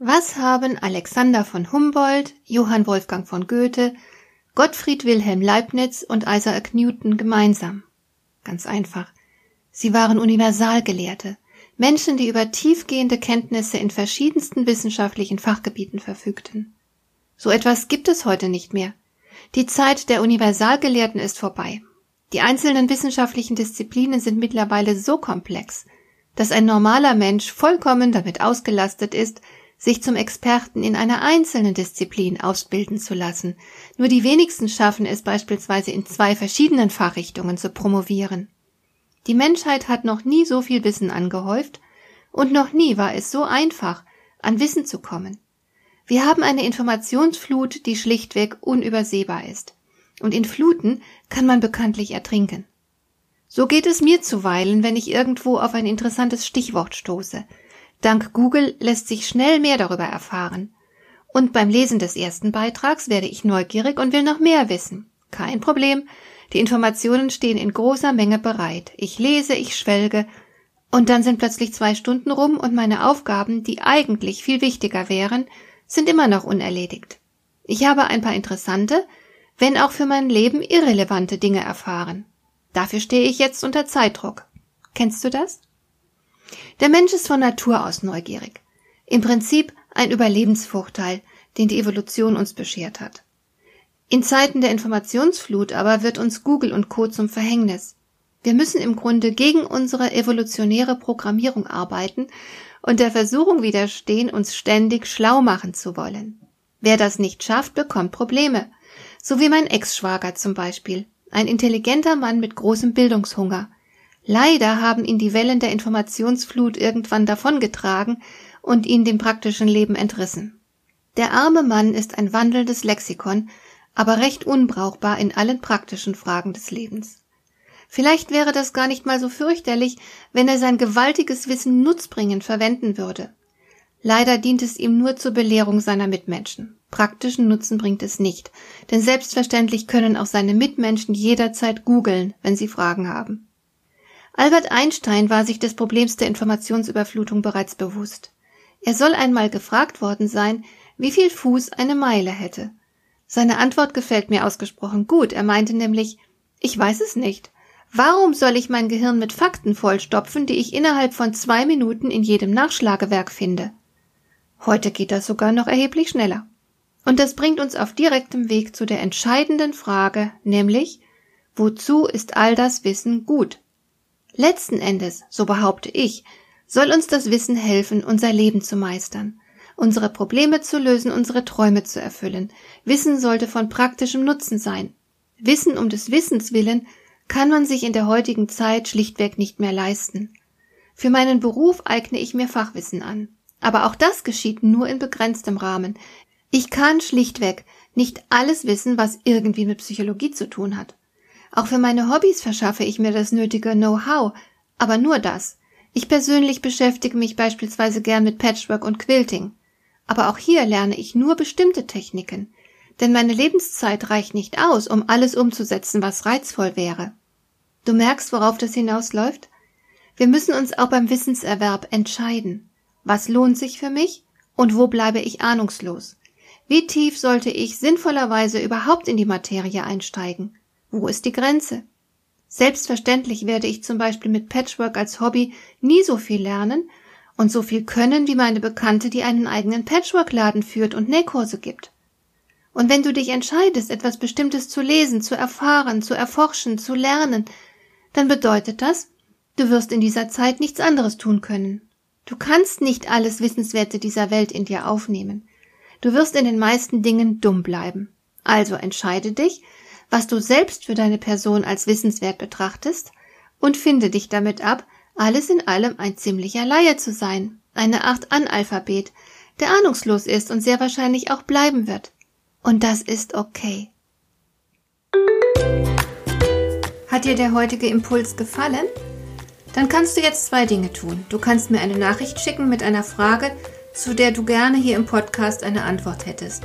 Was haben Alexander von Humboldt, Johann Wolfgang von Goethe, Gottfried Wilhelm Leibniz und Isaac Newton gemeinsam? Ganz einfach. Sie waren Universalgelehrte, Menschen, die über tiefgehende Kenntnisse in verschiedensten wissenschaftlichen Fachgebieten verfügten. So etwas gibt es heute nicht mehr. Die Zeit der Universalgelehrten ist vorbei. Die einzelnen wissenschaftlichen Disziplinen sind mittlerweile so komplex, dass ein normaler Mensch vollkommen damit ausgelastet ist, sich zum Experten in einer einzelnen Disziplin ausbilden zu lassen. Nur die wenigsten schaffen es beispielsweise in zwei verschiedenen Fachrichtungen zu promovieren. Die Menschheit hat noch nie so viel Wissen angehäuft und noch nie war es so einfach, an Wissen zu kommen. Wir haben eine Informationsflut, die schlichtweg unübersehbar ist. Und in Fluten kann man bekanntlich ertrinken. So geht es mir zuweilen, wenn ich irgendwo auf ein interessantes Stichwort stoße, Dank Google lässt sich schnell mehr darüber erfahren. Und beim Lesen des ersten Beitrags werde ich neugierig und will noch mehr wissen. Kein Problem. Die Informationen stehen in großer Menge bereit. Ich lese, ich schwelge, und dann sind plötzlich zwei Stunden rum und meine Aufgaben, die eigentlich viel wichtiger wären, sind immer noch unerledigt. Ich habe ein paar interessante, wenn auch für mein Leben irrelevante Dinge erfahren. Dafür stehe ich jetzt unter Zeitdruck. Kennst du das? Der Mensch ist von Natur aus neugierig. Im Prinzip ein Überlebensvorteil, den die Evolution uns beschert hat. In Zeiten der Informationsflut aber wird uns Google und Co. zum Verhängnis. Wir müssen im Grunde gegen unsere evolutionäre Programmierung arbeiten und der Versuchung widerstehen, uns ständig schlau machen zu wollen. Wer das nicht schafft, bekommt Probleme. So wie mein Ex-Schwager zum Beispiel. Ein intelligenter Mann mit großem Bildungshunger. Leider haben ihn die Wellen der Informationsflut irgendwann davongetragen und ihn dem praktischen Leben entrissen. Der arme Mann ist ein wandelndes Lexikon, aber recht unbrauchbar in allen praktischen Fragen des Lebens. Vielleicht wäre das gar nicht mal so fürchterlich, wenn er sein gewaltiges Wissen nutzbringend verwenden würde. Leider dient es ihm nur zur Belehrung seiner Mitmenschen. Praktischen Nutzen bringt es nicht, denn selbstverständlich können auch seine Mitmenschen jederzeit googeln, wenn sie Fragen haben. Albert Einstein war sich des Problems der Informationsüberflutung bereits bewusst. Er soll einmal gefragt worden sein, wie viel Fuß eine Meile hätte. Seine Antwort gefällt mir ausgesprochen gut. Er meinte nämlich, ich weiß es nicht. Warum soll ich mein Gehirn mit Fakten vollstopfen, die ich innerhalb von zwei Minuten in jedem Nachschlagewerk finde? Heute geht das sogar noch erheblich schneller. Und das bringt uns auf direktem Weg zu der entscheidenden Frage, nämlich, wozu ist all das Wissen gut? Letzten Endes, so behaupte ich, soll uns das Wissen helfen, unser Leben zu meistern, unsere Probleme zu lösen, unsere Träume zu erfüllen. Wissen sollte von praktischem Nutzen sein. Wissen um des Wissens willen kann man sich in der heutigen Zeit schlichtweg nicht mehr leisten. Für meinen Beruf eigne ich mir Fachwissen an. Aber auch das geschieht nur in begrenztem Rahmen. Ich kann schlichtweg nicht alles wissen, was irgendwie mit Psychologie zu tun hat. Auch für meine Hobbys verschaffe ich mir das nötige Know-how, aber nur das. Ich persönlich beschäftige mich beispielsweise gern mit Patchwork und Quilting. Aber auch hier lerne ich nur bestimmte Techniken, denn meine Lebenszeit reicht nicht aus, um alles umzusetzen, was reizvoll wäre. Du merkst, worauf das hinausläuft? Wir müssen uns auch beim Wissenserwerb entscheiden. Was lohnt sich für mich und wo bleibe ich ahnungslos? Wie tief sollte ich sinnvollerweise überhaupt in die Materie einsteigen? Wo ist die Grenze? Selbstverständlich werde ich zum Beispiel mit Patchwork als Hobby nie so viel lernen und so viel können wie meine Bekannte, die einen eigenen Patchwork-Laden führt und Nähkurse gibt. Und wenn du dich entscheidest, etwas Bestimmtes zu lesen, zu erfahren, zu erforschen, zu lernen, dann bedeutet das, du wirst in dieser Zeit nichts anderes tun können. Du kannst nicht alles Wissenswerte dieser Welt in dir aufnehmen. Du wirst in den meisten Dingen dumm bleiben. Also entscheide dich, was du selbst für deine Person als wissenswert betrachtest, und finde dich damit ab, alles in allem ein ziemlicher Laie zu sein, eine Art Analphabet, der ahnungslos ist und sehr wahrscheinlich auch bleiben wird. Und das ist okay. Hat dir der heutige Impuls gefallen? Dann kannst du jetzt zwei Dinge tun. Du kannst mir eine Nachricht schicken mit einer Frage, zu der du gerne hier im Podcast eine Antwort hättest.